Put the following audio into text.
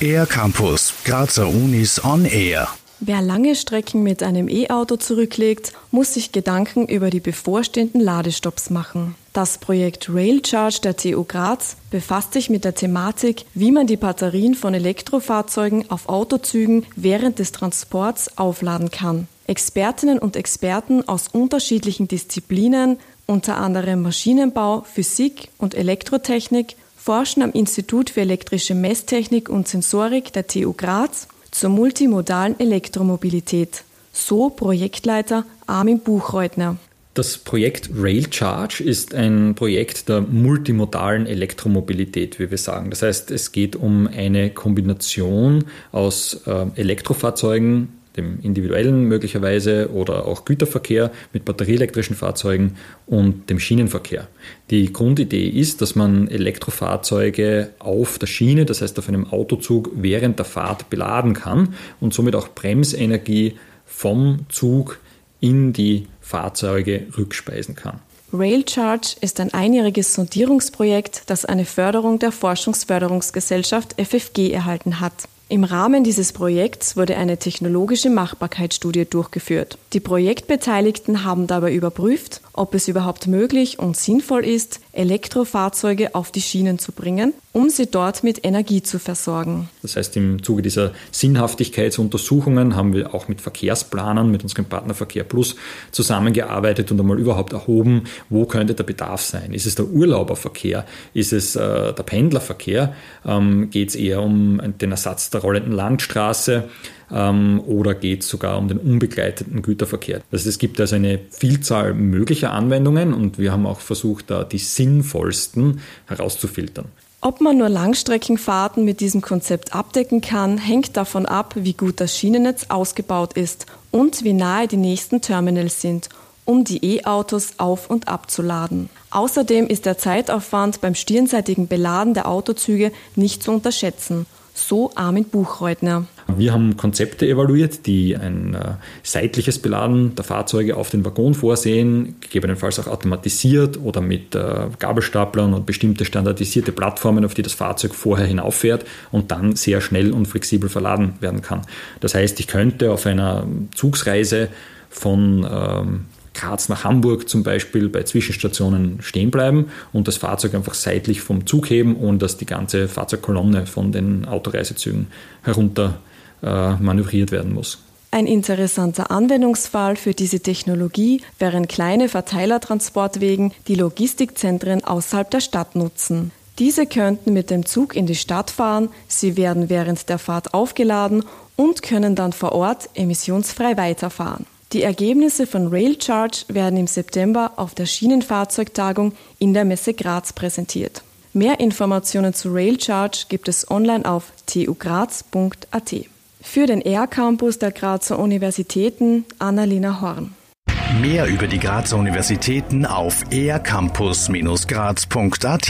Air Campus, Grazer Unis on Air. Wer lange Strecken mit einem E-Auto zurücklegt, muss sich Gedanken über die bevorstehenden Ladestopps machen. Das Projekt Railcharge der TU Graz befasst sich mit der Thematik, wie man die Batterien von Elektrofahrzeugen auf Autozügen während des Transports aufladen kann. Expertinnen und Experten aus unterschiedlichen Disziplinen, unter anderem Maschinenbau, Physik und Elektrotechnik, forschen am Institut für elektrische Messtechnik und Sensorik der TU Graz zur multimodalen Elektromobilität. So Projektleiter Armin Buchreutner. Das Projekt Rail Charge ist ein Projekt der multimodalen Elektromobilität, wie wir sagen. Das heißt, es geht um eine Kombination aus äh, Elektrofahrzeugen, dem individuellen möglicherweise oder auch Güterverkehr mit batterieelektrischen Fahrzeugen und dem Schienenverkehr. Die Grundidee ist, dass man Elektrofahrzeuge auf der Schiene, das heißt auf einem Autozug während der Fahrt beladen kann und somit auch Bremsenergie vom Zug in die Fahrzeuge rückspeisen kann. Railcharge ist ein einjähriges Sondierungsprojekt, das eine Förderung der Forschungsförderungsgesellschaft FFG erhalten hat. Im Rahmen dieses Projekts wurde eine technologische Machbarkeitsstudie durchgeführt. Die Projektbeteiligten haben dabei überprüft, ob es überhaupt möglich und sinnvoll ist, Elektrofahrzeuge auf die Schienen zu bringen, um sie dort mit Energie zu versorgen. Das heißt, im Zuge dieser Sinnhaftigkeitsuntersuchungen haben wir auch mit Verkehrsplanern, mit unserem Partner Verkehr Plus zusammengearbeitet und einmal überhaupt erhoben, wo könnte der Bedarf sein. Ist es der Urlauberverkehr? Ist es äh, der Pendlerverkehr? Ähm, Geht es eher um den Ersatz der rollenden Landstraße? ähm, oder geht es sogar um den unbegleiteten Güterverkehr. Also es gibt also eine Vielzahl möglicher Anwendungen und wir haben auch versucht, da die sinnvollsten herauszufiltern. Ob man nur Langstreckenfahrten mit diesem Konzept abdecken kann, hängt davon ab, wie gut das Schienennetz ausgebaut ist und wie nahe die nächsten Terminals sind, um die E-Autos auf und abzuladen. Außerdem ist der Zeitaufwand beim stirnseitigen Beladen der Autozüge nicht zu unterschätzen. So Armin Buchreutner. Wir haben Konzepte evaluiert, die ein äh, seitliches Beladen der Fahrzeuge auf den Waggon vorsehen, gegebenenfalls auch automatisiert oder mit äh, Gabelstaplern und bestimmte standardisierte Plattformen, auf die das Fahrzeug vorher hinauffährt und dann sehr schnell und flexibel verladen werden kann. Das heißt, ich könnte auf einer Zugsreise von ähm, Graz nach Hamburg zum Beispiel bei Zwischenstationen stehen bleiben und das Fahrzeug einfach seitlich vom Zug heben, ohne dass die ganze Fahrzeugkolonne von den Autoreisezügen herunter manövriert werden muss. Ein interessanter Anwendungsfall für diese Technologie wären kleine Verteilertransportwegen, die Logistikzentren außerhalb der Stadt nutzen. Diese könnten mit dem Zug in die Stadt fahren, sie werden während der Fahrt aufgeladen und können dann vor Ort emissionsfrei weiterfahren. Die Ergebnisse von Railcharge werden im September auf der Schienenfahrzeugtagung in der Messe Graz präsentiert. Mehr Informationen zu Railcharge gibt es online auf tugraz.at. Für den ER-Campus der Grazer Universitäten Annalena Horn. Mehr über die Grazer Universitäten auf ercampus-graz.at